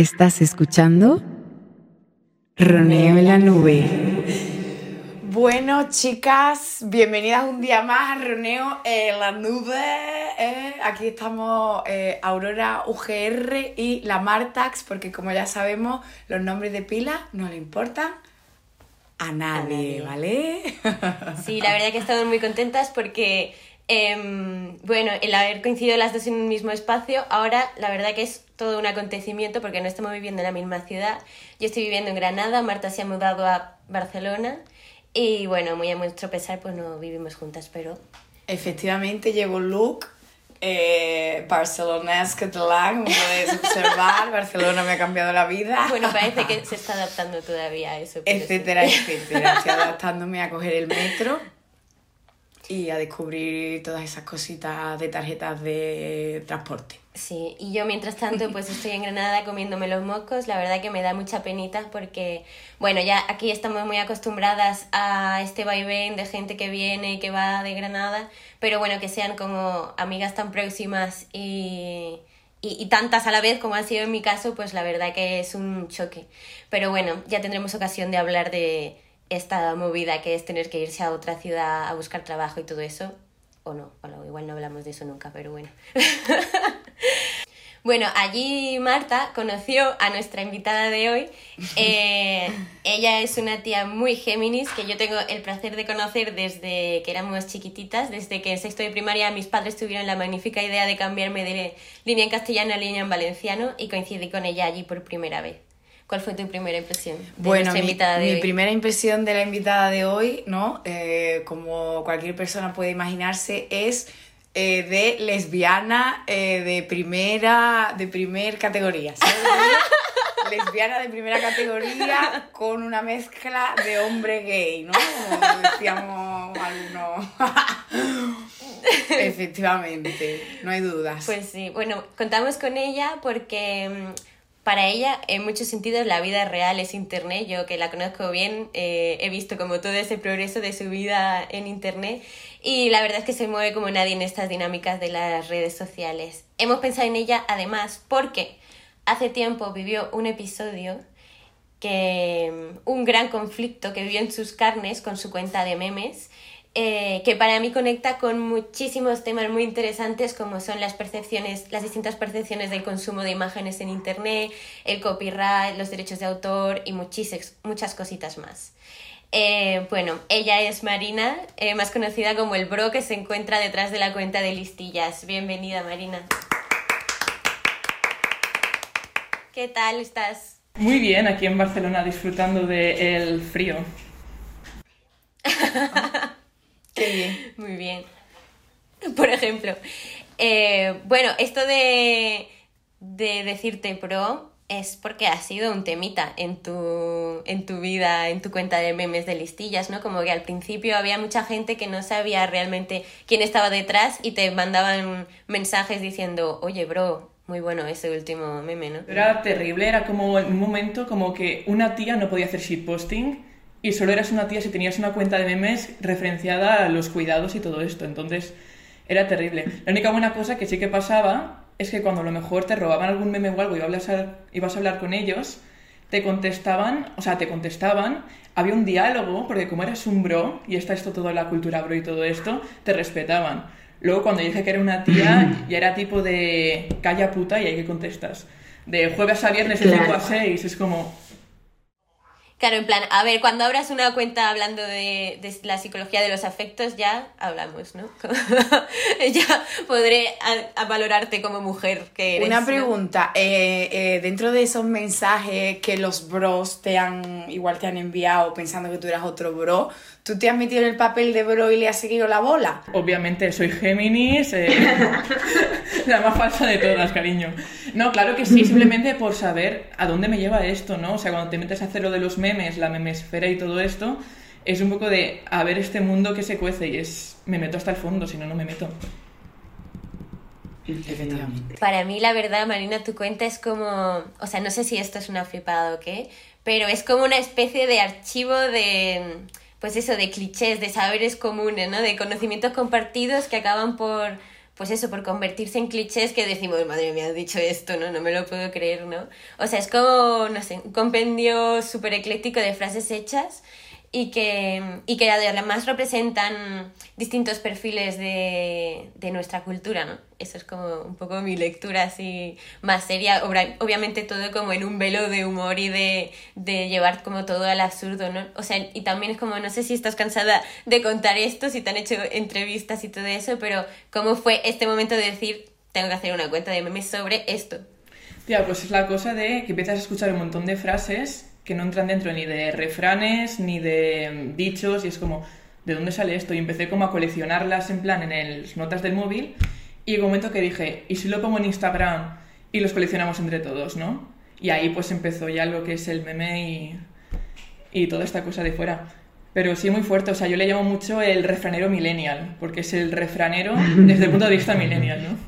Estás escuchando Roneo en la nube. Bueno, chicas, bienvenidas un día más a Roneo en la nube. eh. Aquí estamos eh, Aurora UGR y la Martax, porque como ya sabemos, los nombres de pila no le importan a nadie, nadie. ¿vale? Sí, la verdad que estamos muy contentas porque, em, bueno, el haber coincidido las dos en un mismo espacio, ahora la verdad que es todo un acontecimiento porque no estamos viviendo en la misma ciudad. Yo estoy viviendo en Granada, Marta se ha mudado a Barcelona y, bueno, muy a nuestro pesar, pues no vivimos juntas, pero Efectivamente, llevo look eh, barcelonés catalán, como podéis observar. Barcelona me ha cambiado la vida. bueno, parece que se está adaptando todavía a eso. pero sí. etcétera, etcétera. Estoy adaptándome a coger el metro y a descubrir todas esas cositas de tarjetas de transporte. Sí, y yo mientras tanto pues estoy en Granada comiéndome los mocos, la verdad que me da mucha penita porque, bueno, ya aquí estamos muy acostumbradas a este vaivén de gente que viene y que va de Granada, pero bueno, que sean como amigas tan próximas y, y, y tantas a la vez como ha sido en mi caso, pues la verdad que es un choque. Pero bueno, ya tendremos ocasión de hablar de esta movida que es tener que irse a otra ciudad a buscar trabajo y todo eso. O no, igual no hablamos de eso nunca, pero bueno. Bueno, allí Marta conoció a nuestra invitada de hoy. Eh, ella es una tía muy Géminis que yo tengo el placer de conocer desde que éramos chiquititas, desde que en sexto de primaria mis padres tuvieron la magnífica idea de cambiarme de línea en castellano a línea en valenciano y coincidí con ella allí por primera vez. ¿Cuál fue tu primera impresión de Bueno, mi, invitada de mi hoy? primera impresión de la invitada de hoy, ¿no? Eh, como cualquier persona puede imaginarse, es eh, de lesbiana eh, de primera, de primer categoría. ¿sabes? lesbiana de primera categoría con una mezcla de hombre gay, ¿no? Como decíamos algunos. Efectivamente, no hay dudas. Pues sí, bueno, contamos con ella porque mm, para ella, en muchos sentidos, la vida real es Internet. Yo que la conozco bien, eh, he visto como todo ese progreso de su vida en Internet y la verdad es que se mueve como nadie en estas dinámicas de las redes sociales. Hemos pensado en ella además porque hace tiempo vivió un episodio que mm, un gran conflicto que vivió en sus carnes con su cuenta de memes, eh, que para mí conecta con muchísimos temas muy interesantes como son las percepciones, las distintas percepciones del consumo de imágenes en internet, el copyright, los derechos de autor y muchas cositas más. Eh, bueno, ella es Marina, eh, más conocida como el bro que se encuentra detrás de la cuenta de listillas. Bienvenida, Marina. ¿Qué tal estás? Muy bien, aquí en Barcelona disfrutando del frío. Qué bien. Muy bien. Por ejemplo, eh, bueno, esto de, de decirte pro es porque ha sido un temita en tu, en tu vida, en tu cuenta de memes de listillas, ¿no? Como que al principio había mucha gente que no sabía realmente quién estaba detrás y te mandaban mensajes diciendo, oye, bro, muy bueno ese último meme, ¿no? Era terrible, era como en un momento como que una tía no podía hacer shitposting y solo eras una tía si tenías una cuenta de memes referenciada a los cuidados y todo esto. Entonces era terrible. La única buena cosa que sí que pasaba es que cuando a lo mejor te robaban algún meme o algo y ibas a, ibas a hablar con ellos, te contestaban, o sea, te contestaban, había un diálogo, porque como eras un bro, y está esto todo la cultura bro y todo esto, te respetaban. Luego cuando dije que era una tía, ya era tipo de calla puta y ahí que contestas. De jueves a viernes de Claro. 5 a 6, es como... Claro, en plan, a ver, cuando abras una cuenta hablando de, de la psicología de los afectos, ya hablamos, ¿no? ya podré a, a valorarte como mujer que eres. Una ¿no? pregunta, eh, eh, dentro de esos mensajes que los bros te han, igual te han enviado pensando que tú eras otro bro, ¿tú te has metido en el papel de bro y le has seguido la bola? Obviamente soy Géminis, eh, la más falsa de todas, cariño. No, claro que sí, simplemente por saber a dónde me lleva esto, ¿no? O sea, cuando te metes a hacer lo de los memes, la memesfera y todo esto, es un poco de a ver este mundo que se cuece y es me meto hasta el fondo, si no, no me meto. Efectivamente. Para mí, la verdad, Marina, tu cuenta es como. O sea, no sé si esto es una flipada o qué, pero es como una especie de archivo de. Pues eso, de clichés, de saberes comunes, ¿no? De conocimientos compartidos que acaban por, pues eso, por convertirse en clichés que decimos, madre mía, has dicho esto, ¿no? No me lo puedo creer, ¿no? O sea, es como, no sé, un compendio súper ecléctico de frases hechas y que, y que además representan distintos perfiles de, de, nuestra cultura, ¿no? Eso es como un poco mi lectura así más seria, obviamente todo como en un velo de humor y de, de llevar como todo al absurdo, ¿no? O sea, y también es como, no sé si estás cansada de contar esto, si te han hecho entrevistas y todo eso, pero ¿cómo fue este momento de decir, tengo que hacer una cuenta de memes sobre esto? Tía, pues es la cosa de que empiezas a escuchar un montón de frases que no entran dentro ni de refranes ni de dichos y es como, ¿de dónde sale esto? Y empecé como a coleccionarlas en plan en las notas del móvil y en un momento que dije, ¿y si lo pongo en Instagram y los coleccionamos entre todos, no? Y ahí pues empezó ya lo que es el meme y, y toda esta cosa de fuera. Pero sí muy fuerte, o sea, yo le llamo mucho el refranero millennial, porque es el refranero desde el punto de vista millennial, ¿no?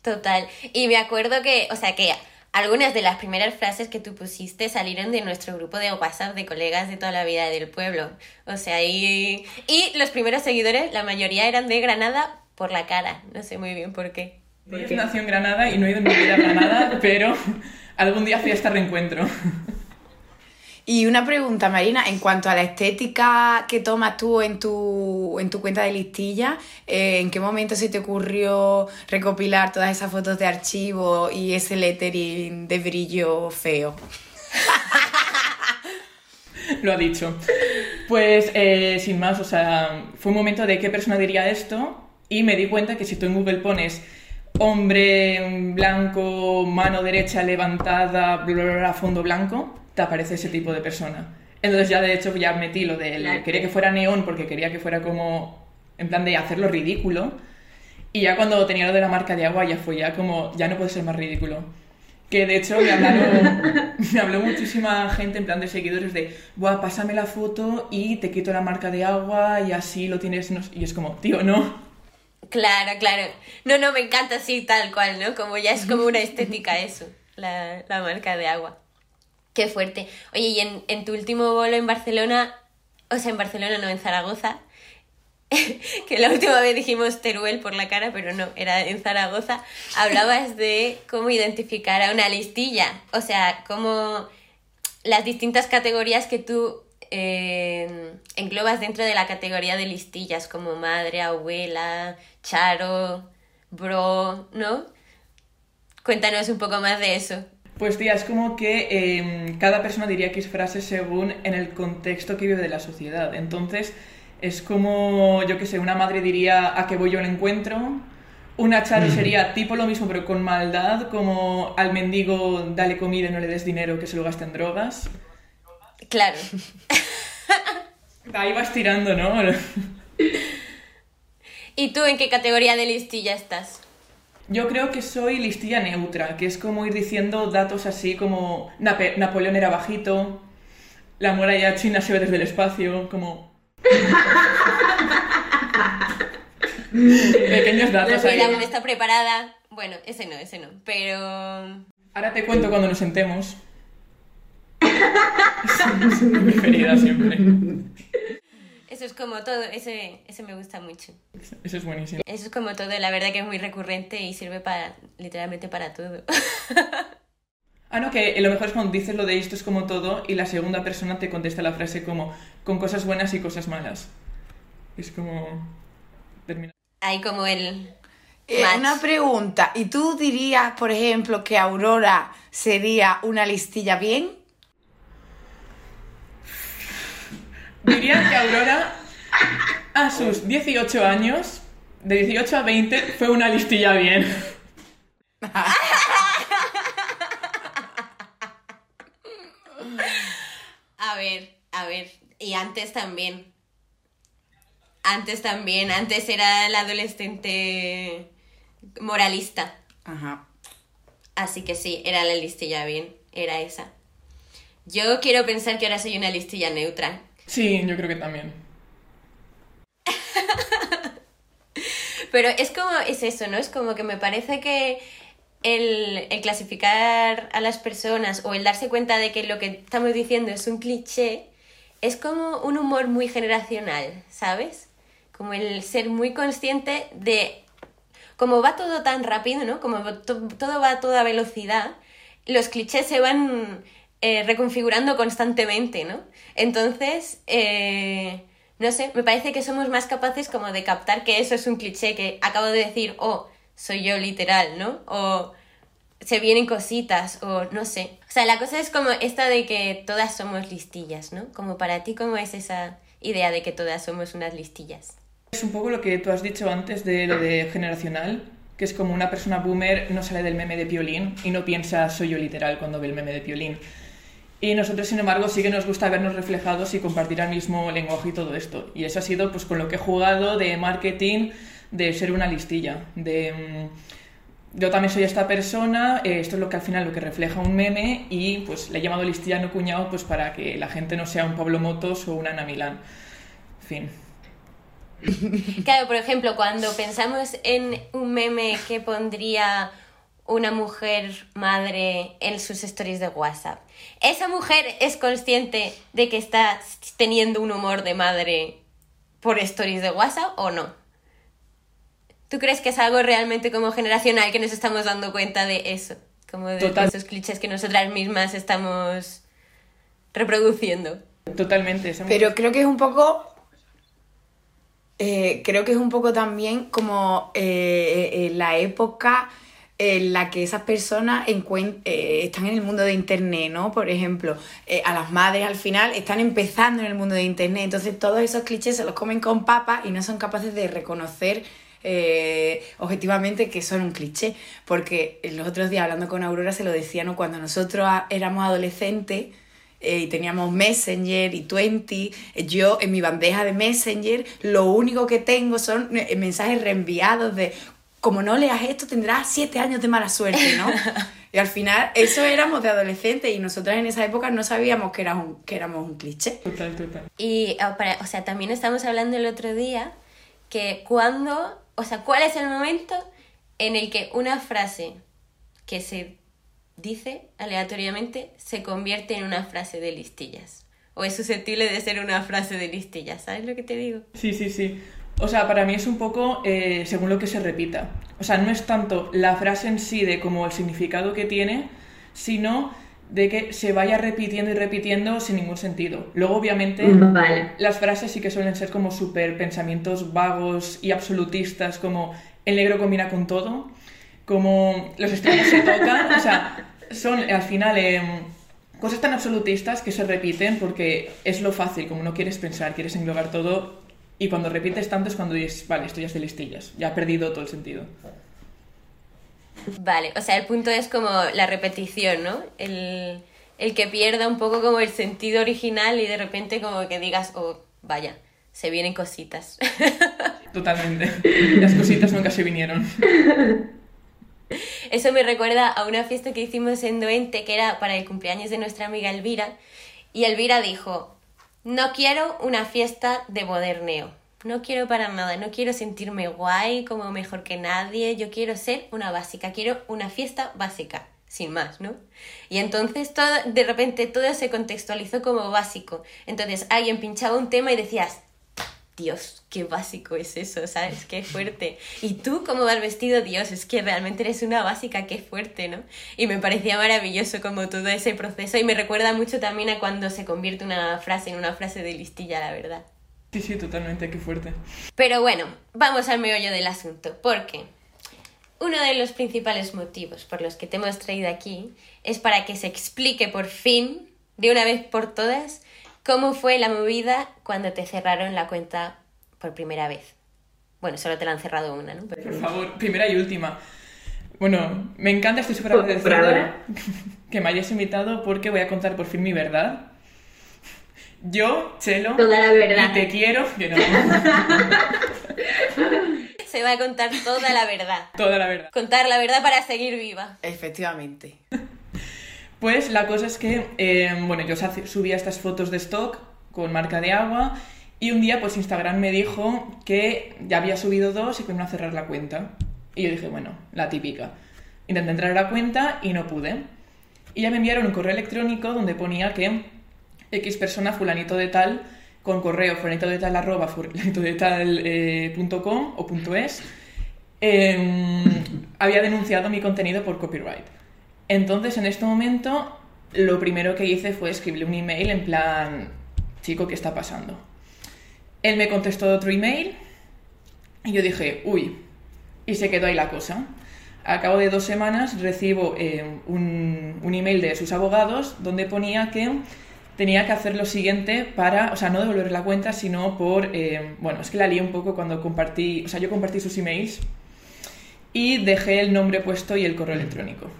Total. Y me acuerdo que, o sea, que algunas de las primeras frases que tú pusiste salieron de nuestro grupo de WhatsApp de colegas de toda la vida del pueblo. O sea, y, y los primeros seguidores, la mayoría eran de Granada por la cara. No sé muy bien por qué. Yo nací en Granada y no he ido en mi vida a Granada, pero algún día fui a este reencuentro. Y una pregunta, Marina, en cuanto a la estética que tomas tú en tu, en tu cuenta de listilla, eh, ¿en qué momento se te ocurrió recopilar todas esas fotos de archivo y ese lettering de brillo feo? Lo ha dicho. Pues eh, sin más, o sea, fue un momento de qué persona diría esto y me di cuenta que si tú en Google pones hombre blanco, mano derecha levantada, bla, fondo blanco, te aparece ese tipo de persona. Entonces ya de hecho ya metí lo de quería que fuera neón porque quería que fuera como en plan de hacerlo ridículo. Y ya cuando tenía lo de la marca de agua ya fue ya como ya no puede ser más ridículo. Que de hecho me, me habló muchísima gente en plan de seguidores de, Buah, pásame la foto y te quito la marca de agua y así lo tienes. Y es como, tío, no. Claro, claro. No, no, me encanta así tal cual, ¿no? Como ya es como una estética eso, la, la marca de agua. Qué fuerte. Oye, y en, en tu último bolo en Barcelona, o sea, en Barcelona, no en Zaragoza, que la última vez dijimos Teruel por la cara, pero no, era en Zaragoza, hablabas de cómo identificar a una listilla, o sea, cómo las distintas categorías que tú eh, englobas dentro de la categoría de listillas, como madre, abuela, charo, bro, ¿no? Cuéntanos un poco más de eso. Pues tía, es como que em, cada persona diría que es frase según en el contexto que vive de la sociedad. Entonces, es como, yo qué sé, una madre diría a qué voy yo al encuentro, una charo sería tipo lo mismo pero con maldad, como al mendigo dale comida y no le des dinero que se lo gaste en drogas. Claro. Ahí vas tirando, ¿no? ¿Y tú en qué categoría de listilla estás? Yo creo que soy listilla neutra, que es como ir diciendo datos así como Napoleón era bajito, la muralla china se ve desde el espacio, como... Pequeños datos ahí. La está preparada. Bueno, ese no, ese no, pero... Ahora te cuento cuando nos sentemos. es mi preferida siempre. Eso es como todo, ese, ese me gusta mucho. Eso es buenísimo. Eso es como todo, la verdad que es muy recurrente y sirve para, literalmente para todo. Ah, no, que lo mejor es cuando dices lo de esto es como todo y la segunda persona te contesta la frase como con cosas buenas y cosas malas. Es como... Hay como el... Eh, una pregunta, ¿y tú dirías, por ejemplo, que Aurora sería una listilla bien? Diría que Aurora, a sus 18 años, de 18 a 20, fue una listilla bien. A ver, a ver, y antes también. Antes también, antes era la adolescente moralista. Ajá. Así que sí, era la listilla bien, era esa. Yo quiero pensar que ahora soy una listilla neutra. Sí, yo creo que también. Pero es como, es eso, ¿no? Es como que me parece que el, el, clasificar a las personas o el darse cuenta de que lo que estamos diciendo es un cliché, es como un humor muy generacional, ¿sabes? Como el ser muy consciente de como va todo tan rápido, ¿no? Como to- todo va a toda velocidad, los clichés se van eh, reconfigurando constantemente, ¿no? Entonces, eh, no sé, me parece que somos más capaces como de captar que eso es un cliché, que acabo de decir, oh, soy yo literal, ¿no? O se vienen cositas, o no sé. O sea, la cosa es como esta de que todas somos listillas, ¿no? Como para ti, ¿cómo es esa idea de que todas somos unas listillas? Es un poco lo que tú has dicho antes de lo de generacional, que es como una persona boomer no sale del meme de Piolín y no piensa soy yo literal cuando ve el meme de Piolín. Y nosotros, sin embargo, sí que nos gusta vernos reflejados y compartir el mismo lenguaje y todo esto. Y eso ha sido pues con lo que he jugado de marketing, de ser una listilla, de mm, yo también soy esta persona, eh, esto es lo que al final lo que refleja un meme y pues le he llamado listilla no cuñado pues para que la gente no sea un Pablo Motos o una Ana Milán. Fin. Claro, por ejemplo, cuando pensamos en un meme que pondría una mujer madre en sus stories de WhatsApp, ¿esa mujer es consciente de que está teniendo un humor de madre por stories de WhatsApp o no? ¿Tú crees que es algo realmente como generacional que nos estamos dando cuenta de eso? Como de, esos clichés que nosotras mismas estamos reproduciendo. Totalmente. esa Pero creo que es un poco. eh, creo que es un poco también como eh, eh, la época en la que esas personas eh, están en el mundo de Internet, ¿no? Por ejemplo, eh, a las madres al final están empezando en el mundo de Internet, entonces todos esos clichés se los comen con papas y no son capaces de reconocer eh, objetivamente que son un cliché. Porque los otros días hablando con Aurora se lo decía, ¿no? Cuando nosotros éramos adolescentes y teníamos Messenger y Twenty, yo en mi bandeja de Messenger lo único que tengo son mensajes reenviados de como no leas esto tendrás siete años de mala suerte, ¿no? y al final eso éramos de adolescentes y nosotras en esa época no sabíamos que, era un- que éramos un cliché. Total, total. Y, ah, para- o sea, también estamos hablando el otro día que cuando, o sea, ¿cuál es el momento en el que una frase que se dice aleatoriamente se convierte en una frase de listillas? O es susceptible de ser una frase de listillas, ¿sabes lo que te digo? Sí, sí, sí. O sea, para mí es un poco eh, según lo que se repita. O sea, no es tanto la frase en sí de como el significado que tiene, sino de que se vaya repitiendo y repitiendo sin ningún sentido. Luego, obviamente, Vale. las frases sí que suelen ser como súper pensamientos vagos y absolutistas, como el negro combina con todo, como los extremos se tocan, o sea, son al final em, cosas tan absolutistas que se repiten porque es lo fácil, como no quieres pensar, quieres englobar todo y cuando repites tanto es cuando dices, vale, esto ya es de listillas, ya ha perdido todo el sentido. Vale, o sea, el punto es como la repetición, ¿no? El, el que pierda un poco como el sentido original y de repente como que digas, oh, vaya, se vienen cositas. Totalmente. Las cositas nunca se vinieron. Eso me recuerda a una fiesta que hicimos en Doente, que era para el cumpleaños de nuestra amiga Elvira. Y Elvira dijo, no quiero una fiesta de moderneo. No quiero para nada, no quiero sentirme guay como mejor que nadie. Yo quiero ser una básica, quiero una fiesta básica, sin más, ¿no? Y entonces todo, de repente todo se contextualizó como básico. Entonces alguien pinchaba un tema y decías, Dios, qué básico es eso, ¿sabes? Qué fuerte. Y tú, cómo vas vestido, Dios, es que realmente eres una básica, qué fuerte, ¿no? Y me parecía maravilloso como todo ese proceso y me recuerda mucho también a cuando se convierte una frase en una frase de listilla, la verdad. Sí, sí, totalmente, qué fuerte. Pero bueno, vamos al meollo del asunto, porque uno de los principales motivos por los que te hemos traído aquí es para que se explique por fin, de una vez por todas, cómo fue la movida cuando te cerraron la cuenta por primera vez. Bueno, solo te la han cerrado una, ¿no? Pero- Por favor, primera y última. Bueno, me encanta, estoy súper agradecida que me hayas invitado porque voy a contar por fin mi verdad. Yo, Chelo, Toda la verdad. y te quiero, que no, Se va a contar toda la verdad. toda la verdad. Contar la verdad para seguir viva. Efectivamente. Pues la cosa es que, eh, bueno, yo subía estas fotos de stock con marca de agua y un día pues Instagram me dijo que ya había subido dos y que me a cerrar la cuenta. Y yo dije, bueno, la típica. Intenté entrar a la cuenta y no pude. Y ya me enviaron un correo electrónico donde ponía que X persona fulanito de tal con correo fulanito de tal arroba fulanito de tal eh, punto com o punto es em, había denunciado mi contenido por copyright. Entonces, en este momento, lo primero que hice fue escribirle un email en plan, chico, ¿qué está pasando? Él me contestó otro email y yo dije, uy, y se quedó ahí la cosa. A cabo de dos semanas recibo eh, un, email de sus abogados donde ponía que tenía que hacer lo siguiente para, o sea, no devolver la cuenta, sino por, eh, bueno, es que la lié un poco cuando compartí, o sea, yo compartí sus emails y dejé el nombre puesto y el correo electrónico.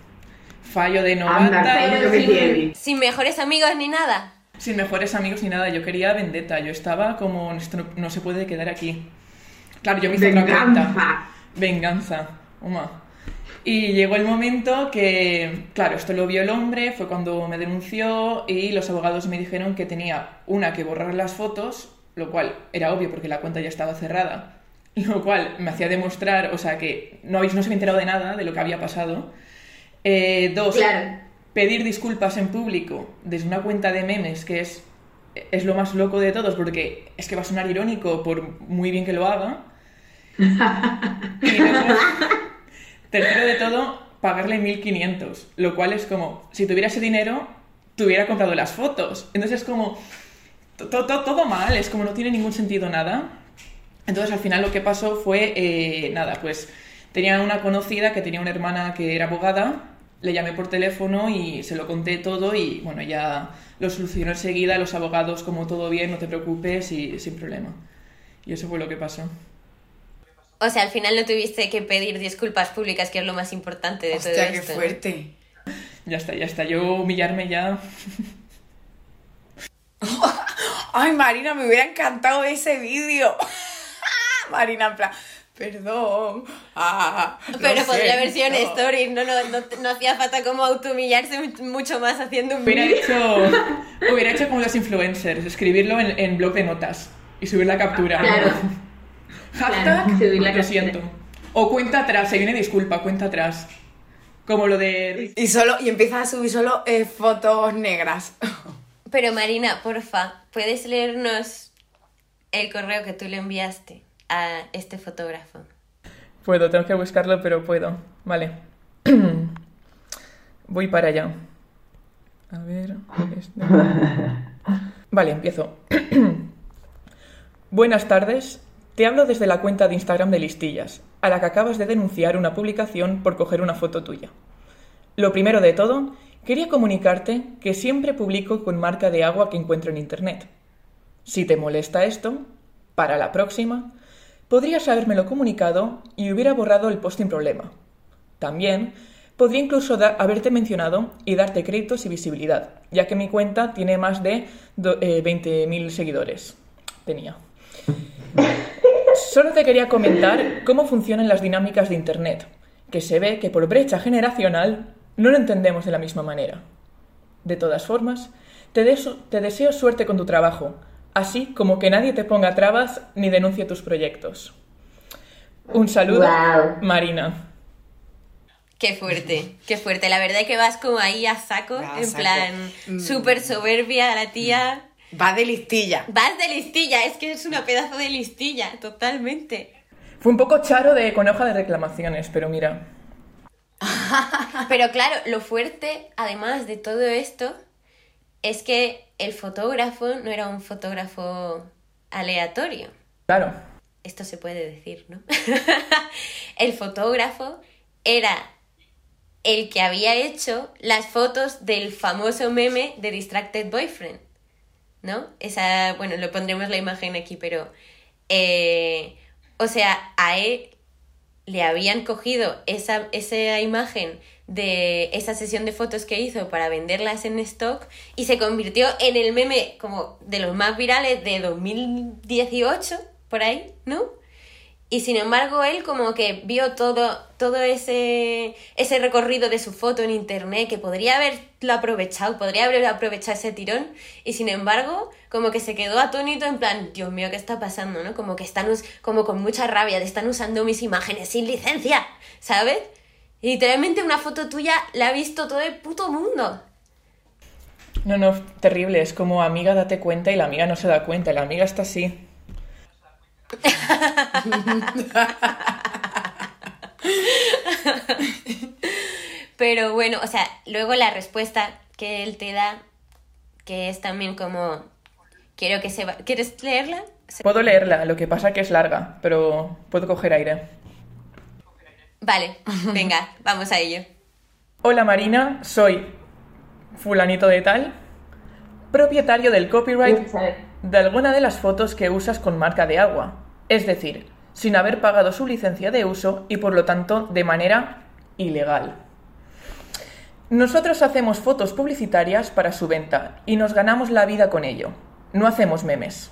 Fallo de Anda, novata, qué lo que tiene. Sin mejores amigos ni nada. sin mejores amigos ni nada, yo quería vendetta, yo estaba como, esto no, no se puede quedar aquí. Claro, yo me hice otra cuenta. Venganza. Venganza, Oma. Y llegó el momento que, claro, esto lo vio el hombre, fue cuando me denunció y los abogados me dijeron que tenía una que borrar las fotos, lo cual era obvio porque la cuenta ya estaba cerrada, lo cual me hacía demostrar, o sea, que no, habéis, no se había enterado de nada de lo que había pasado. Eh, dos, Claro. pedir disculpas en público desde una cuenta de memes, que es, es lo más loco de todos, porque es que va a sonar irónico por muy bien que lo haga. Y luego, tercero de todo, pagarle 1500, lo cual es como, si tuviera ese dinero, te hubiera comprado las fotos. Entonces es como, to- to- to- todo mal, es como no tiene ningún sentido nada. Entonces al final lo que pasó fue, eh, nada, pues tenía una conocida que tenía una hermana que era abogada, le llamé por teléfono y se lo conté todo y bueno, ya lo solucionó enseguida, los abogados como todo bien, no te preocupes y sin problema. Y eso fue lo que pasó. O sea, al final no tuviste que pedir disculpas públicas, que es lo más importante de todo Hostia, qué esto. ¿no? fuerte. Ya está, ya está. Yo humillarme ya. Ay, Marina, me hubiera encantado ese vídeo. Marina, en plan, perdón. Ah, Pero podría haber sido en no, no, no, no hacía falta como automillarse mu- mucho más haciendo un Hubiera vídeo. hecho, hubiera hecho como los influencers, escribirlo en, en blog de notas y subir la captura. Claro. Hashtag, Claro, la lo captura. siento. O cuenta atrás, se viene disculpa, cuenta atrás. Como lo de... Y solo, y empiezas a subir solo eh, fotos negras. Pero Marina, porfa, ¿puedes leernos el correo que tú le enviaste a este fotógrafo? Puedo, tengo que buscarlo, pero puedo. Vale. Voy para allá. A ver. este. Vale, empiezo. Buenas tardes. Te hablo desde la cuenta de Instagram de Listillas, a la que acabas de denunciar una publicación por coger una foto tuya. Lo primero de todo, quería comunicarte que siempre publico con marca de agua que encuentro en Internet. Si te molesta esto, para la próxima, podrías habérmelo comunicado y hubiera borrado el post sin problema. También podría incluso haberte mencionado y darte créditos y visibilidad, ya que mi cuenta tiene más de eh, 20.000 seguidores. Tenía. Solo te quería comentar cómo funcionan las dinámicas de Internet, que se ve que por brecha generacional no lo entendemos de la misma manera. De todas formas, te deseo suerte con tu trabajo, así como que nadie te ponga trabas ni denuncie tus proyectos. Un saludo. Marina. Qué fuerte, qué fuerte. La verdad es que vas como ahí a saco, en saco. plan Mm. súper soberbia la tía. Va de listilla. Vas de listilla, es que es una pedazo de listilla, totalmente. Fue un poco charo de con hoja de reclamaciones, pero mira. Pero claro, lo fuerte, además de todo esto, es que el fotógrafo no era un fotógrafo aleatorio. Claro. Esto se puede decir, ¿no? el fotógrafo era el que había hecho las fotos del famoso meme de Distracted Boyfriend, ¿no? Esa, bueno, lo pondremos la imagen aquí, pero, eh, o sea, a él le habían cogido esa, esa imagen de esa sesión de fotos que hizo para venderlas en stock y se convirtió en el meme como de los más virales de 2018, por ahí, ¿no? Y sin embargo él como que vio todo, todo ese, ese recorrido de su foto en internet que podría haberlo aprovechado, podría haber aprovechado ese tirón y sin embargo como que se quedó atónito en plan, Dios mío, ¿qué está pasando? ¿no? Como que están, como con mucha rabia, de están usando mis imágenes sin licencia, ¿sabes? Y literalmente una foto tuya la ha visto todo el puto mundo. No, no, terrible. Es como amiga, date cuenta y la amiga no se da cuenta. La amiga está así. Pero bueno, o sea, luego la respuesta que él te da, que es también como, quiero que se va... ¿Quieres leerla? Puedo leerla, lo que pasa que es larga, pero puedo coger aire. Vale, venga, vamos a ello. Hola Marina, soy fulanito de tal, propietario del copyright de alguna de las fotos que usas con marca de agua, es decir, sin haber pagado su licencia de uso y por lo tanto de manera ilegal. Nosotros hacemos fotos publicitarias para su venta y nos ganamos la vida con ello. No hacemos memes.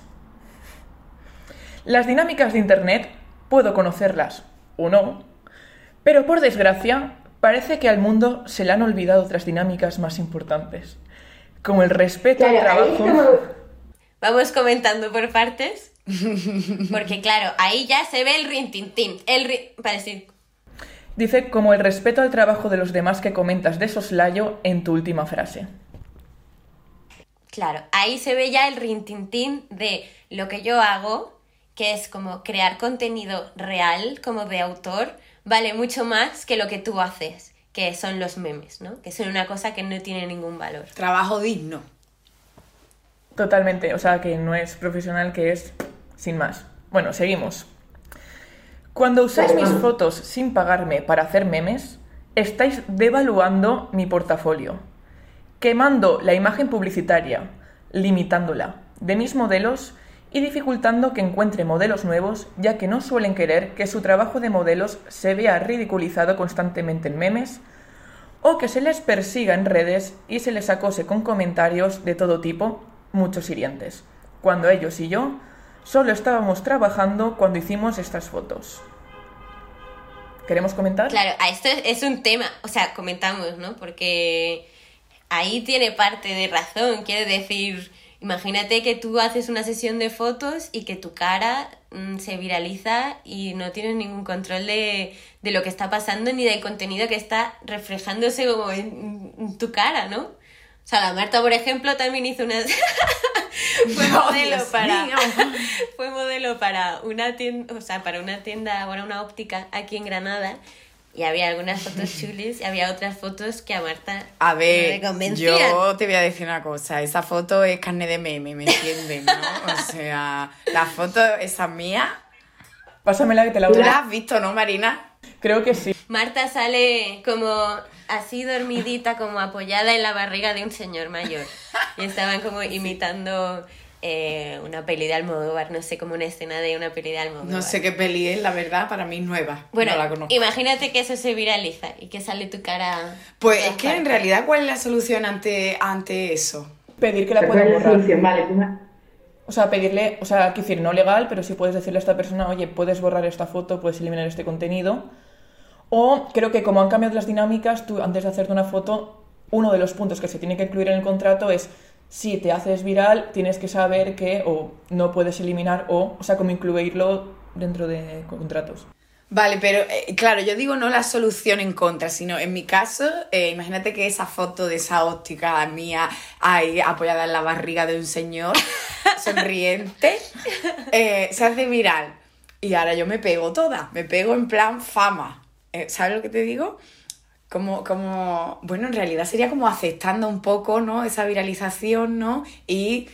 Las dinámicas de Internet puedo conocerlas o no, pero por desgracia parece que al mundo se le han olvidado otras dinámicas más importantes, como el respeto al Claro, trabajo. como- Vamos comentando por partes. Porque claro, ahí ya se ve el rintintín. El ri... Vale, sí. Dice como el respeto al trabajo de los demás que comentas de soslayo en tu última frase. Claro, ahí se ve ya el rintintín de lo que yo hago, que es como crear contenido real, como de autor, vale mucho más que lo que tú haces, que son los memes, ¿no? Que son una cosa que no tiene ningún valor. Trabajo digno. Totalmente, o sea que no es profesional, que es sin más. Bueno, seguimos. Cuando usáis mis fotos sin pagarme para hacer memes, estáis devaluando mi portafolio, quemando la imagen publicitaria, limitándola de mis modelos y dificultando que encuentre modelos nuevos, ya que no suelen querer que su trabajo de modelos se vea ridiculizado constantemente en memes o que se les persiga en redes y se les acose con comentarios de todo tipo, muchos hirientes, cuando ellos y yo solo estábamos trabajando cuando hicimos estas fotos. ¿Queremos comentar? Claro, a esto es, un tema, o sea, comentamos, ¿no? Porque ahí tiene parte de razón, quiero decir, imagínate que tú haces una sesión de fotos y que tu cara mm, se viraliza y no tienes ningún control de, de lo que está pasando ni del contenido que está reflejándose como en, en tu cara, ¿no? O sea, la Marta, por ejemplo, también hizo una... fue modelo para fue modelo para una tienda, o sea, para una tienda, para una óptica aquí en Granada. Y había algunas fotos chulis y había otras fotos que a Marta A no ver, le convencían. yo te voy a decir una cosa, esa foto es carne de meme, ¿me entiendes? ¿no? O sea, la foto esa mía, Pásamela que te la ¿tú voy la a... has visto, no, Marina? Creo que sí. Marta sale como así dormidita, como apoyada en la barriga de un señor mayor. Y estaban como imitando eh, una peli de Almodóvar, no sé, como una escena de una peli de Almodóvar. No sé qué peli es, la verdad, para mí es nueva. Bueno, no la conozco. imagínate que eso se viraliza y que sale tu cara. Pues es que en realidad, ¿cuál es la solución ante, ante eso? Pedir que la ¿Pero cuál puedan la borrar. solución? Vale, me- O sea, pedirle, o sea, quiero decir, no legal, pero sí puedes decirle a esta persona, oye, puedes borrar esta foto, puedes eliminar este contenido. O creo que como han cambiado las dinámicas, tú antes de hacerte una foto, uno de los puntos que se tiene que incluir en el contrato es si te haces viral, tienes que saber que o no puedes eliminar o, o sea, como incluirlo dentro de contratos. Vale, pero eh, claro, yo digo no la solución en contra, sino en mi caso, eh, imagínate que esa foto de esa óptica mía ahí apoyada en la barriga de un señor sonriente eh, se hace viral. Y ahora yo me pego toda, me pego en plan fama. ¿Sabes lo que te digo? Como, como, bueno, en realidad sería como aceptando un poco, ¿no? Esa viralización, ¿no? Y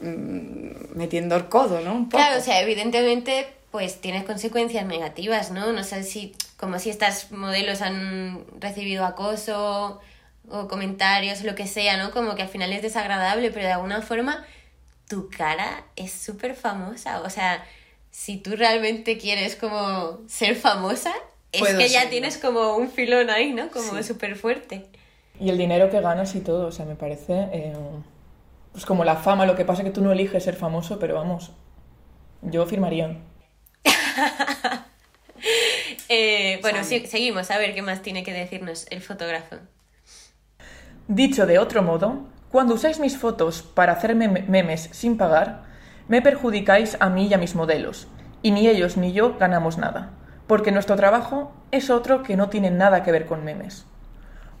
mm, metiendo el codo, ¿no? Un poco. Claro, o sea, evidentemente, pues tienes consecuencias negativas, ¿no? No sé si, como si estas modelos han recibido acoso o comentarios, lo que sea, ¿no? Como que al final es desagradable, pero de alguna forma tu cara es súper famosa. O sea, si tú realmente quieres como ser famosa, es que ya tienes como un filón ahí, ¿no? Como Sí. súper fuerte. Y el dinero que ganas y todo, o sea, me parece eh, pues como la fama, lo que pasa es que tú no eliges ser famoso, pero vamos, yo firmaría. Eh, bueno, sí, seguimos a ver qué más tiene que decirnos el fotógrafo. Dicho de otro modo, cuando usáis mis fotos para hacer mem- memes sin pagar, me perjudicáis a mí y a mis modelos, y ni ellos ni yo ganamos nada, porque nuestro trabajo es otro que no tiene nada que ver con memes.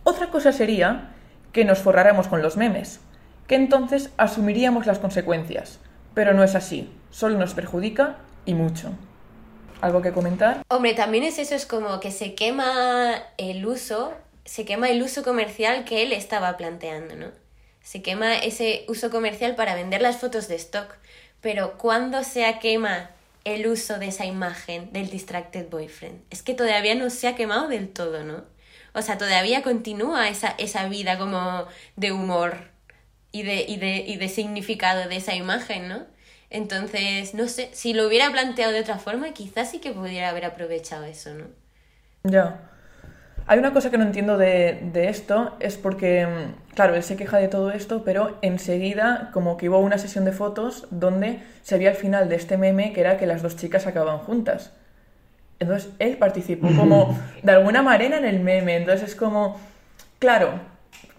Otra cosa sería que nos forráramos con los memes, que entonces asumiríamos las consecuencias, pero no es así, solo nos perjudica y mucho. ¿algo que comentar? Hombre, también es eso, es como que se quema el uso, se quema el uso comercial que él estaba planteando, ¿no? Se quema ese uso comercial para vender las fotos de stock. Pero ¿cuándo se quema el uso de esa imagen del distracted boyfriend? Es que todavía no se ha quemado del todo, ¿no? O sea, todavía continúa esa, esa vida como de humor y de, y, de, y de significado de esa imagen, ¿no? Entonces, no sé, si lo hubiera planteado de otra forma, quizás sí que pudiera haber aprovechado eso, ¿no? Ya. Hay una cosa que no entiendo de, de, esto, es porque, mm, claro, él se queja de todo esto, pero enseguida como que hubo una sesión de fotos donde se veía el final de este meme que era que las dos chicas acababan juntas. Entonces él participó como de alguna manera en el meme, entonces es como, claro,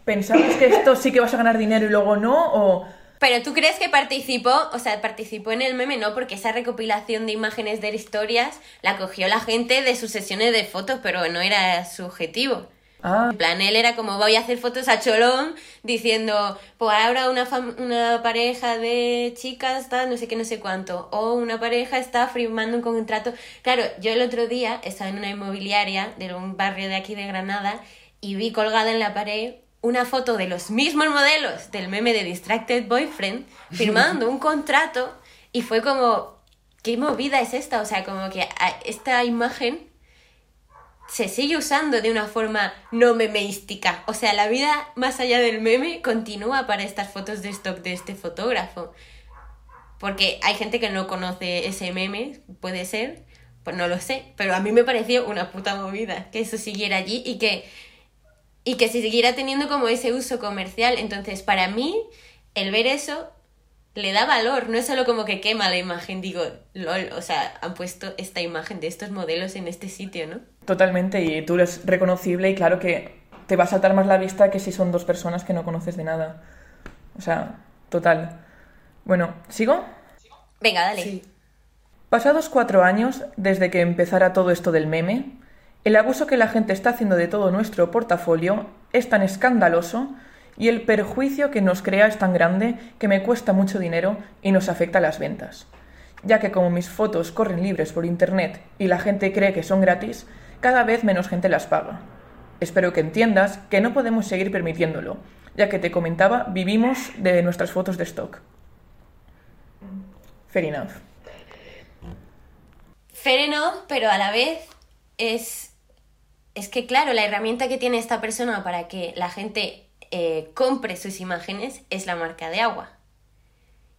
¿pensamos que esto sí que vas a ganar dinero y luego no? O pero tú crees que participó, o sea, participó en el meme, no, porque esa recopilación de imágenes de historias la cogió la gente de sus sesiones de fotos, pero no era su objetivo. Ah. En plan, él era como voy a hacer fotos a cholón diciendo, pues ahora una, una pareja de chicas está no sé qué, no sé cuánto, o una pareja está firmando un contrato. Claro, yo el otro día estaba en una inmobiliaria de un barrio de aquí de Granada y vi colgada en la pared una foto de los mismos modelos del meme de Distracted Boyfriend firmando un contrato y fue como, ¿qué movida es esta? O sea, como que esta imagen se sigue usando de una forma no memeística. O sea, la vida más allá del meme continúa para estas fotos de stock de este fotógrafo. Porque hay gente que no conoce ese meme, puede ser, pues no lo sé, pero a mí me pareció una puta movida que eso siguiera allí y que y que se siguiera teniendo como ese uso comercial. Entonces, para mí, el ver eso le da valor, no es solo como que quema la imagen, digo, lol, o sea, han puesto esta imagen de estos modelos en este sitio, ¿no? Totalmente, y tú eres reconocible y claro que te va a saltar más la vista que si son dos personas que no conoces de nada. O sea, total. Bueno, ¿sigo? Venga, dale. Sí. Pasados cuatro años, desde que empezara todo esto del meme, el abuso que la gente está haciendo de todo nuestro portafolio es tan escandaloso y el perjuicio que nos crea es tan grande que me cuesta mucho dinero y nos afecta las ventas. Ya que como mis fotos corren libres por internet y la gente cree que son gratis, cada vez menos gente las paga. Espero que entiendas que no podemos seguir permitiéndolo, ya que te comentaba, vivimos de nuestras fotos de stock. Fair enough. Fair enough, pero a la vez es es que, claro, la herramienta que tiene esta persona para que la gente eh, compre sus imágenes es la marca de agua.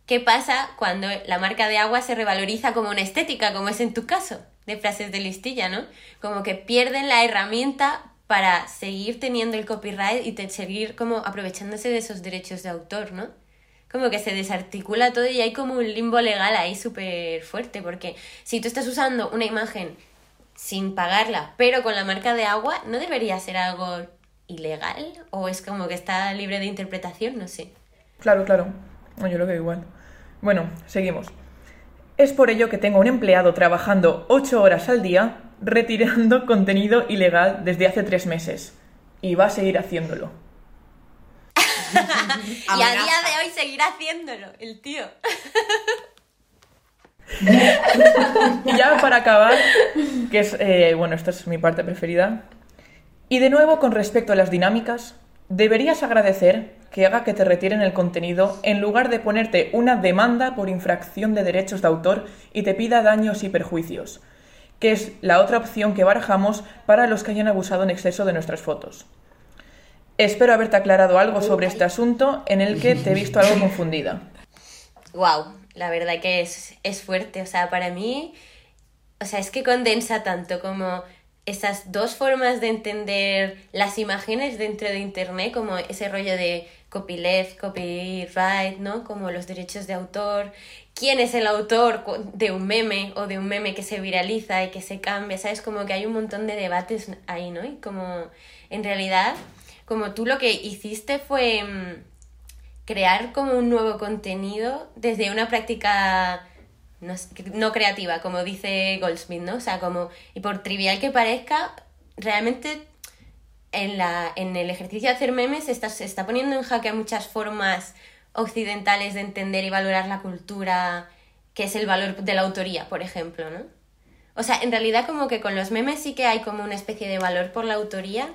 ¿Qué pasa cuando la marca de agua se revaloriza como una estética, como es en tu caso, de frases de listilla, ¿no? Como que pierden la herramienta para seguir teniendo el copyright y seguir como aprovechándose de esos derechos de autor, ¿no? Como que se desarticula todo y hay como un limbo legal ahí súper fuerte, porque si tú estás usando una imagen sin pagarla, pero con la marca de agua, ¿no debería ser algo ilegal? ¿O es como que está libre de interpretación? No sé. Claro, claro. Yo lo veo igual. Bueno, seguimos. Es por ello que tengo un empleado trabajando ocho horas al día retirando contenido ilegal desde hace tres meses. Y va a seguir haciéndolo. y a día de hoy seguirá haciéndolo, el tío. y ya para acabar, que es, eh, bueno, esta es mi parte preferida. Y de nuevo, con respecto a las dinámicas, deberías agradecer que haga que te retiren el contenido en lugar de ponerte una demanda por infracción de derechos de autor y te pida daños y perjuicios, que es la otra opción que barajamos para los que hayan abusado en exceso de nuestras fotos. Espero haberte aclarado algo sobre este asunto en el que te he visto algo confundida. Wow, la verdad que es, es fuerte. O sea, para mí, o sea, es que condensa tanto como esas dos formas de entender las imágenes dentro de Internet, como ese rollo de copyleft, copyright, ¿no? Como los derechos de autor, quién es el autor de un meme o de un meme que se viraliza y que se cambia, ¿sabes? Como que hay un montón de debates ahí, ¿no? Y como en realidad, como tú lo que hiciste fue mm, crear como un nuevo contenido desde una práctica no, creativa, como dice Goldsmith, ¿no? O sea, como, y por trivial que parezca, realmente en, la, en el ejercicio de hacer memes está, se está poniendo en jaque a muchas formas occidentales de entender y valorar la cultura, que es el valor de la autoría, por ejemplo, ¿no? O sea, en realidad como que con los memes sí que hay como una especie de valor por la autoría,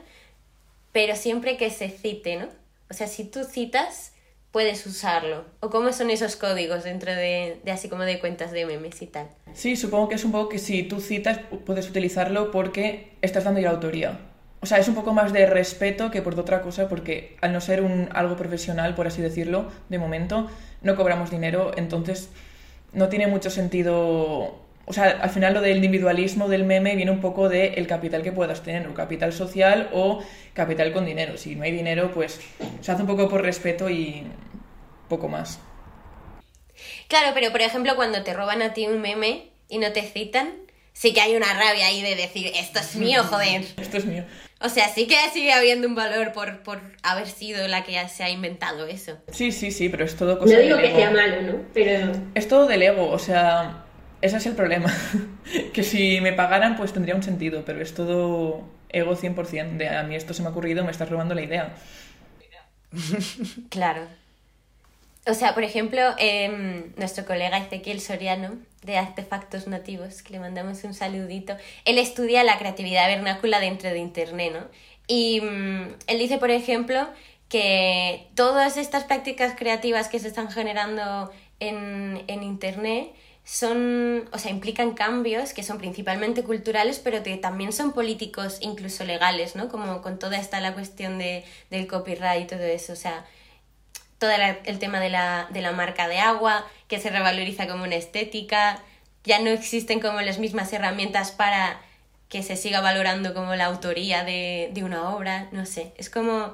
pero siempre que se cite, ¿no? O sea, si tú citas, puedes usarlo. ¿O cómo son esos códigos dentro de, de así como de cuentas de memes y tal? Sí, supongo que es un poco que si tú citas puedes utilizarlo porque estás dando ya autoría. O sea, es un poco más de respeto que por otra cosa, porque al no ser un, algo profesional, por así decirlo, de momento, no cobramos dinero, entonces no tiene mucho sentido o sea, al final lo del individualismo del meme viene un poco del el capital que puedas tener, o capital social o capital con dinero. Si no hay dinero, pues se hace un poco por respeto y poco más. Claro, pero por ejemplo, cuando te roban a ti un meme y no te citan, sí que hay una rabia ahí de decir, esto es mío, joder. Esto es mío. O sea, sí que sigue habiendo un valor por, por haber sido la que se ha inventado eso. Sí, sí, sí, pero es todo cosa No digo del que ego. sea malo, ¿no? Pero Es todo del ego, o sea, ese es el problema. que si me pagaran, pues tendría un sentido, pero es todo ego 100%. De a mí esto se me ha ocurrido, me estás robando la idea. Claro. O sea, por ejemplo, em, nuestro colega Ezequiel Soriano, de Artefactos Nativos, que le mandamos un saludito, él estudia la creatividad vernácula dentro de Internet, ¿no? Y mm, él dice, por ejemplo, que todas estas prácticas creativas que se están generando en, en Internet son, o sea, implican cambios que son principalmente culturales, pero que también son políticos, incluso legales, ¿no? Como con toda esta la cuestión de, del copyright y todo eso, o sea, todo el tema de la, de la marca de agua, que se revaloriza como una estética, ya no existen como las mismas herramientas para que se siga valorando como la autoría de, de una obra, no sé, es como...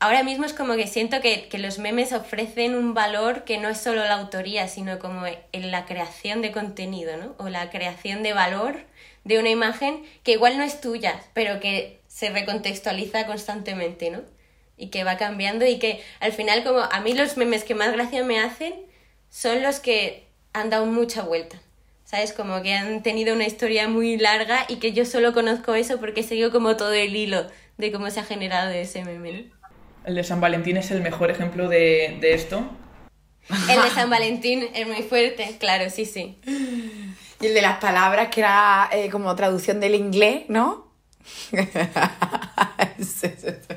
Ahora mismo es como que siento que, que los memes ofrecen un valor que no es solo la autoría, sino como en la creación de contenido, ¿no? O la creación de valor de una imagen que igual no es tuya, pero que se recontextualiza constantemente, ¿no? Y que va cambiando y que al final como a mí los memes que más gracia me hacen son los que han dado mucha vuelta. ¿Sabes? Como que han tenido una historia muy larga y que yo solo conozco eso porque sigo como todo el hilo de cómo se ha generado ese meme. ¿no? El de San Valentín es el mejor ejemplo de, de esto. El de San Valentín es muy fuerte, claro, sí, sí. Y el de las palabras, que era eh, como traducción del inglés, ¿no? Sí, sí, sí.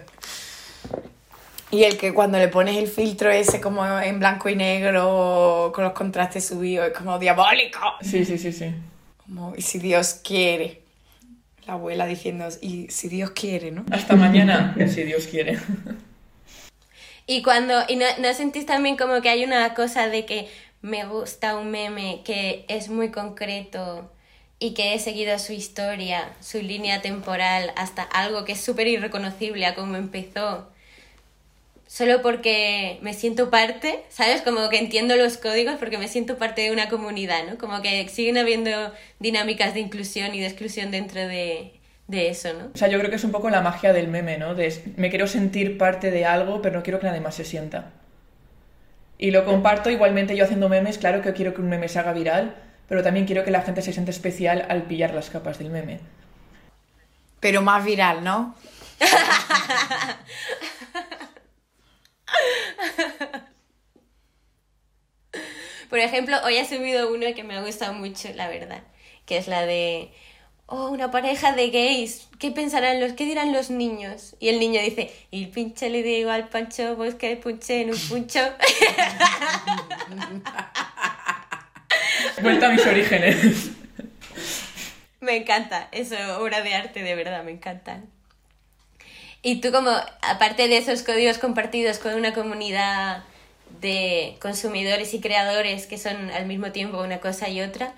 Y el que cuando le pones el filtro ese como en blanco y negro, con los contrastes subidos, es como diabólico. Sí, sí, sí, sí. Como, y si Dios quiere. La abuela diciendo, y si Dios quiere, ¿no? Hasta mañana, si Dios quiere. Y cuando, y no, ¿no sentís también como que hay una cosa de que me gusta un meme que es muy concreto y que he seguido su historia, su línea temporal, hasta algo que es súper irreconocible a cómo empezó? Solo porque me siento parte, ¿sabes? Como que entiendo los códigos porque me siento parte de una comunidad, ¿no? Como que siguen habiendo dinámicas de inclusión y de exclusión dentro de, de eso, ¿no? O sea, yo creo que es un poco la magia del meme, ¿no? De me quiero sentir parte de algo, pero no quiero que nadie más se sienta. Y lo comparto igualmente yo haciendo memes, claro que quiero que un meme se haga viral, pero también quiero que la gente se sienta especial al pillar las capas del meme. Pero más viral, ¿no? Por ejemplo, hoy he subido uno que me ha gustado mucho, la verdad, que es la de, oh, una pareja de gays, ¿qué pensarán los, qué dirán los niños? Y el niño dice, y pinche le digo al pancho, pues que punche en un puncho. Vuelta a mis orígenes. me encanta, eso, obra de arte, de verdad, me encantan. Y tú como, aparte de esos códigos compartidos con una comunidad de consumidores y creadores que son al mismo tiempo una cosa y otra,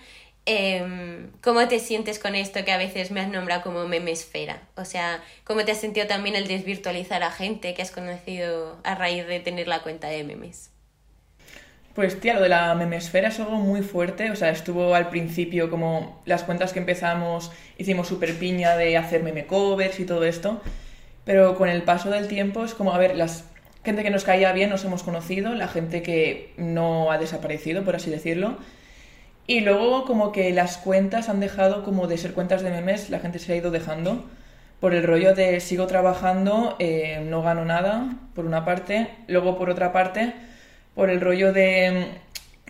em, ¿cómo te sientes con esto que a veces me has nombrado como memesfera? O sea, ¿cómo te has sentido también el desvirtualizar a gente que has conocido a raíz de tener la cuenta de memes? Pues tía, lo de la memesfera es algo muy fuerte, o sea, estuvo al principio como las cuentas que empezamos, hicimos super piña de hacer meme covers y todo esto, pero con el paso del tiempo es como, a ver, las gente que nos caía bien nos hemos conocido, la gente que no ha desaparecido, por así decirlo, y luego como que las cuentas han dejado como de ser cuentas de memes, la gente se ha ido dejando por el rollo de sigo trabajando, eh, no gano nada, por una parte, luego por otra parte por el rollo de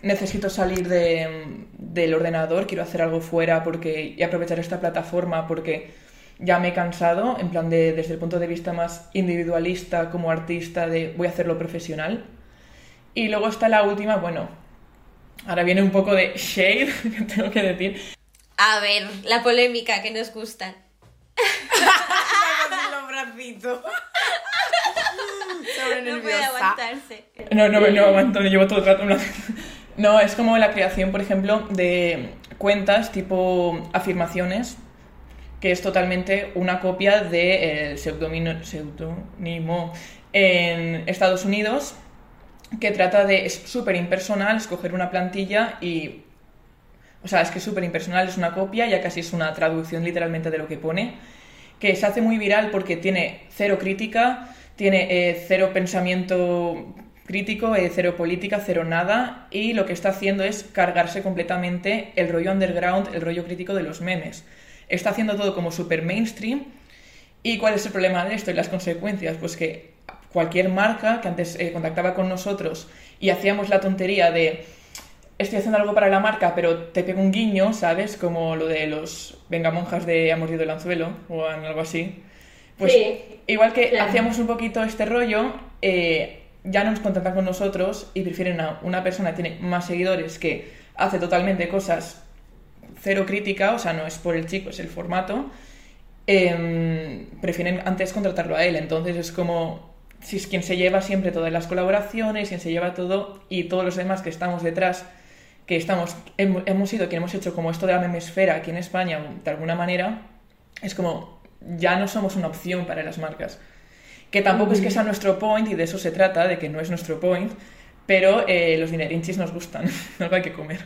necesito salir de- del ordenador, quiero hacer algo fuera porque, y aprovechar esta plataforma porque ya me he cansado, en plan de, desde el punto de vista más individualista como artista, de voy a hacerlo profesional. Y luego está la última, bueno, ahora viene un poco de shade, que tengo que decir. A ver, la polémica que nos gusta. Así los bracitos. Sobre No puede aguantarse. No, no, no aguanto, me llevo todo el rato No, es como la creación, por ejemplo, de cuentas tipo afirmaciones, que es totalmente una copia del seudónimo en Estados Unidos, que trata de, es súper impersonal, escoger una plantilla y... O sea, es que es súper impersonal, es una copia, ya casi es una traducción literalmente de lo que pone, que se hace muy viral porque tiene cero crítica, tiene eh, cero pensamiento crítico, eh, cero política, cero nada, y lo que está haciendo es cargarse completamente el rollo underground, el rollo crítico de los memes. Está haciendo todo como súper mainstream. ¿Y cuál es el problema de esto y las consecuencias? Pues que cualquier marca que antes eh, contactaba con nosotros y hacíamos la tontería de estoy haciendo algo para la marca, pero te pego un guiño, ¿sabes? Como lo de los venga monjas de ha mordido el anzuelo o algo así. Pues Sí, igual que claro. hacíamos un poquito este rollo, eh, ya no nos contactan con nosotros y prefieren a una persona que tiene más seguidores que hace totalmente cosas cero crítica, o sea, no es por el chico, es el formato. em, prefieren antes contratarlo a él, entonces es como si es quien se lleva siempre todas las colaboraciones, quien se lleva todo y todos los demás que estamos detrás, que estamos hem- hemos sido quien hemos hecho como esto de la memesfera aquí en España de alguna manera, es como ya no somos una opción para las marcas. Que tampoco es que sea nuestro point y de eso se trata, de que no es nuestro point, pero eh, los dinerinchis nos gustan, algo hay que comer.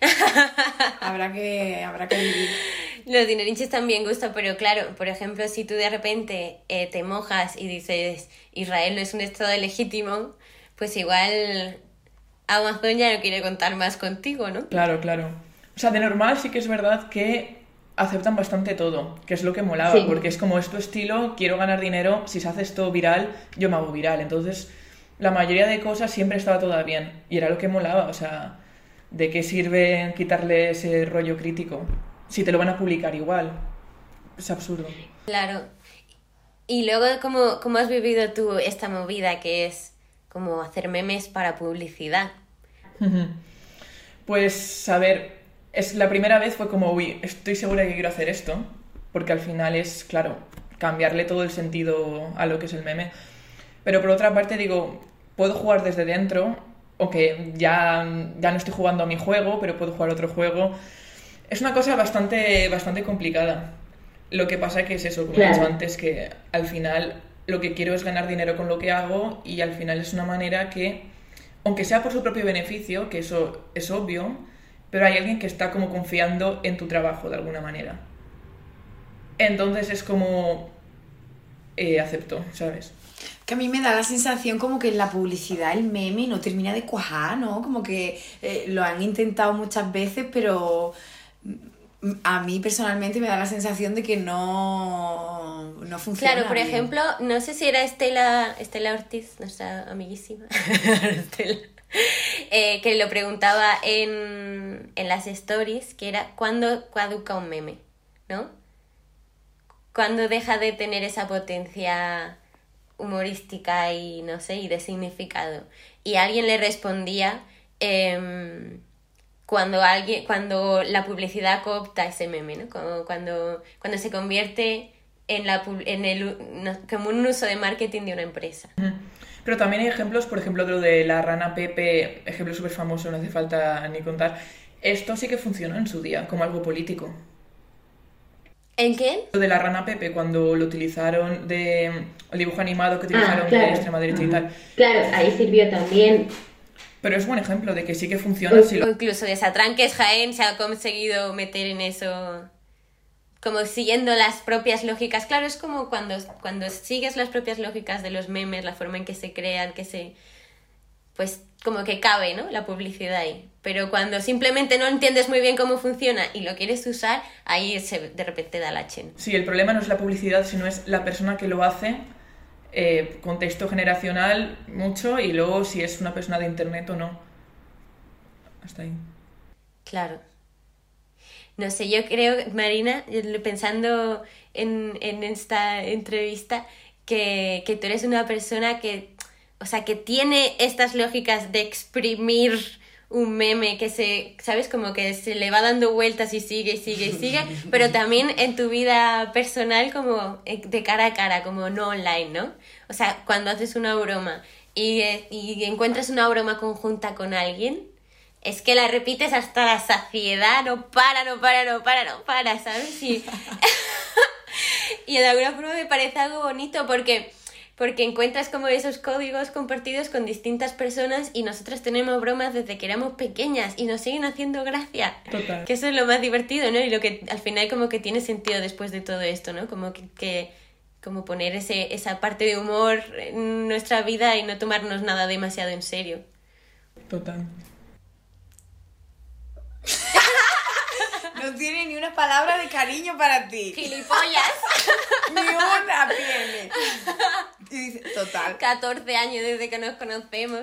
Habrá que, habrá que vivir. Los dinerinches también gustan, pero claro, por ejemplo, si tú de repente eh, te mojas y dices Israel no es un estado legítimo, pues igual Amazon ya no quiere contar más contigo, ¿no? Claro, claro. O sea, de normal sí que es verdad que aceptan bastante todo, que es lo que molaba, Sí. porque es como es tu estilo, quiero ganar dinero, si se hace esto viral, yo me hago viral. Entonces, la mayoría de cosas siempre estaba toda bien y era lo que molaba, o sea, ¿de qué sirve quitarle ese rollo crítico? Si te lo van a publicar igual. Es absurdo. Claro. Y luego, ¿cómo, cómo has vivido tú esta movida que es como hacer memes para publicidad? Pues, a ver, es, la primera vez fue como, uy, estoy segura que quiero hacer esto, porque al final es, claro, cambiarle todo el sentido a lo que es el meme. Pero por otra parte digo, puedo jugar desde dentro, aunque ya, ya no estoy jugando a mi juego, pero puedo jugar otro juego. Es una cosa bastante, bastante complicada. Lo que pasa que es eso, como he Claro. dicho antes, que al final lo que quiero es ganar dinero con lo que hago y al final es una manera que, aunque sea por su propio beneficio, que eso es obvio, pero hay alguien que está como confiando en tu trabajo de alguna manera. Entonces es como... eh, acepto, ¿sabes? Que a mí me da la sensación como que en la publicidad el meme no termina de cuajar, ¿no? Como que eh, lo han intentado muchas veces, pero a mí personalmente me da la sensación de que no, no funciona. Claro, por bien. ejemplo, no sé si era Estela, Estela Ortiz, nuestra amiguísima, Estela, eh, que lo preguntaba en, en las stories, que era ¿cuándo caduca un meme? ¿No? ¿Cuándo deja de tener esa potencia humorística y no sé, y de significado? Y alguien le respondía em, cuando alguien, cuando la publicidad coopta ese meme, ¿no? Como cuando, cuando se convierte en la en el como un uso de marketing de una empresa. Pero también hay ejemplos, por ejemplo, de lo de la rana Pepe, ejemplo súper famoso, no hace falta ni contar. Esto sí que funcionó en su día, como algo político. ¿En qué? Lo de la rana Pepe, cuando lo utilizaron de... el dibujo animado que utilizaron Ah, claro. de extrema derecha y tal. Claro, ahí sirvió también. Pero es buen ejemplo de que sí que funciona si lo... incluso de Satranques Jaén se ha conseguido meter en eso como siguiendo las propias lógicas. Claro, es como cuando, cuando sigues las propias lógicas de los memes, la forma en que se crean, que se... Pues como que cabe, ¿no? La publicidad ahí. Pero cuando simplemente no entiendes muy bien cómo funciona y lo quieres usar, ahí se, de repente da la chen. Sí, el problema no es la publicidad, sino es la persona que lo hace, eh, contexto generacional mucho, y luego si es una persona de internet o no. hasta ahí. Claro. No sé, yo creo, Marina, pensando en, en esta entrevista, que, que tú eres una persona que, o sea, que tiene estas lógicas de exprimir un meme que se, ¿sabes? Como que se le va dando vueltas y sigue y sigue y sigue, pero también en tu vida personal como eh, de cara a cara, como no online, ¿no? O sea, cuando haces una broma y, eh, y encuentras una broma conjunta con alguien, es que la repites hasta la saciedad, no para, no para, no para, no para, ¿sabes? Y, y de alguna forma me parece algo bonito porque porque encuentras como esos códigos compartidos con distintas personas y nosotros tenemos bromas desde que éramos pequeñas y nos siguen haciendo gracia. Total. Que eso es lo más divertido, ¿no? Y lo que al final como que tiene sentido después de todo esto, ¿no? Como que, que como poner ese, esa parte de humor en nuestra vida y no tomarnos nada demasiado en serio. Total. No tiene ni una palabra de cariño para ti. ¡Gilipollas! Ni una tiene. Y dice, total. 14 años desde que nos conocemos.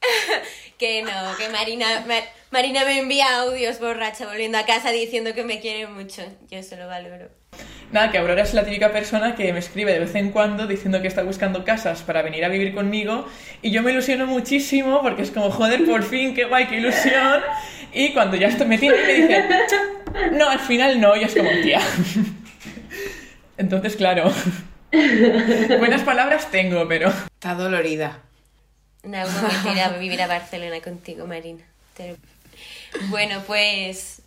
que no, que Marina, Mar- Marina me envía audios borracha volviendo a casa diciendo que me quiere mucho. Yo eso lo valoro. Nada, que Aurora es la típica persona que me escribe de vez en cuando diciendo que está buscando casas para venir a vivir conmigo y yo me ilusiono muchísimo porque es como, joder, por fin, qué guay, qué ilusión. Y cuando ya estoy, me tiene y me dice, no, al final no, y es como, tía. Entonces, claro, buenas palabras tengo, pero... Está dolorida. En algún momento iré a vivir a Barcelona contigo, Marina. Te- Bueno, pues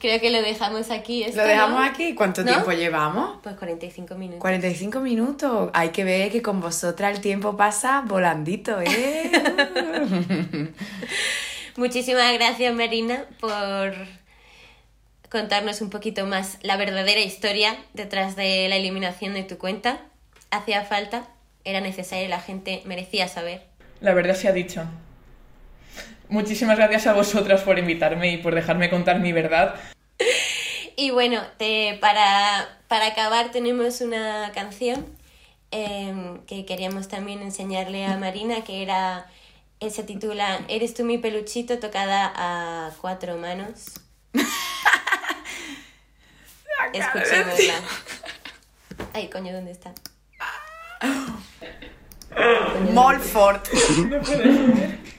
creo que lo dejamos aquí. esto, Lo dejamos ¿no? aquí. ¿Cuánto ¿No? tiempo llevamos? Pues 45 minutos. 45 minutos. Hay que ver que con vosotras el tiempo pasa volandito, ¿eh? Muchísimas gracias, Marina, por contarnos un poquito más la verdadera historia detrás de la eliminación de tu cuenta. Hacía falta, era necesario, la gente merecía saber. La verdad se ha dicho. Muchísimas gracias a vosotras por invitarme y por dejarme contar mi verdad. Y bueno, te- para, para acabar tenemos una canción em, que queríamos también enseñarle a Marina, que era, eh, se titula Eres tú mi peluchito, tocada a cuatro manos. Escuchémosla. Ay, coño, ¿dónde está? Molfort. No puede ser.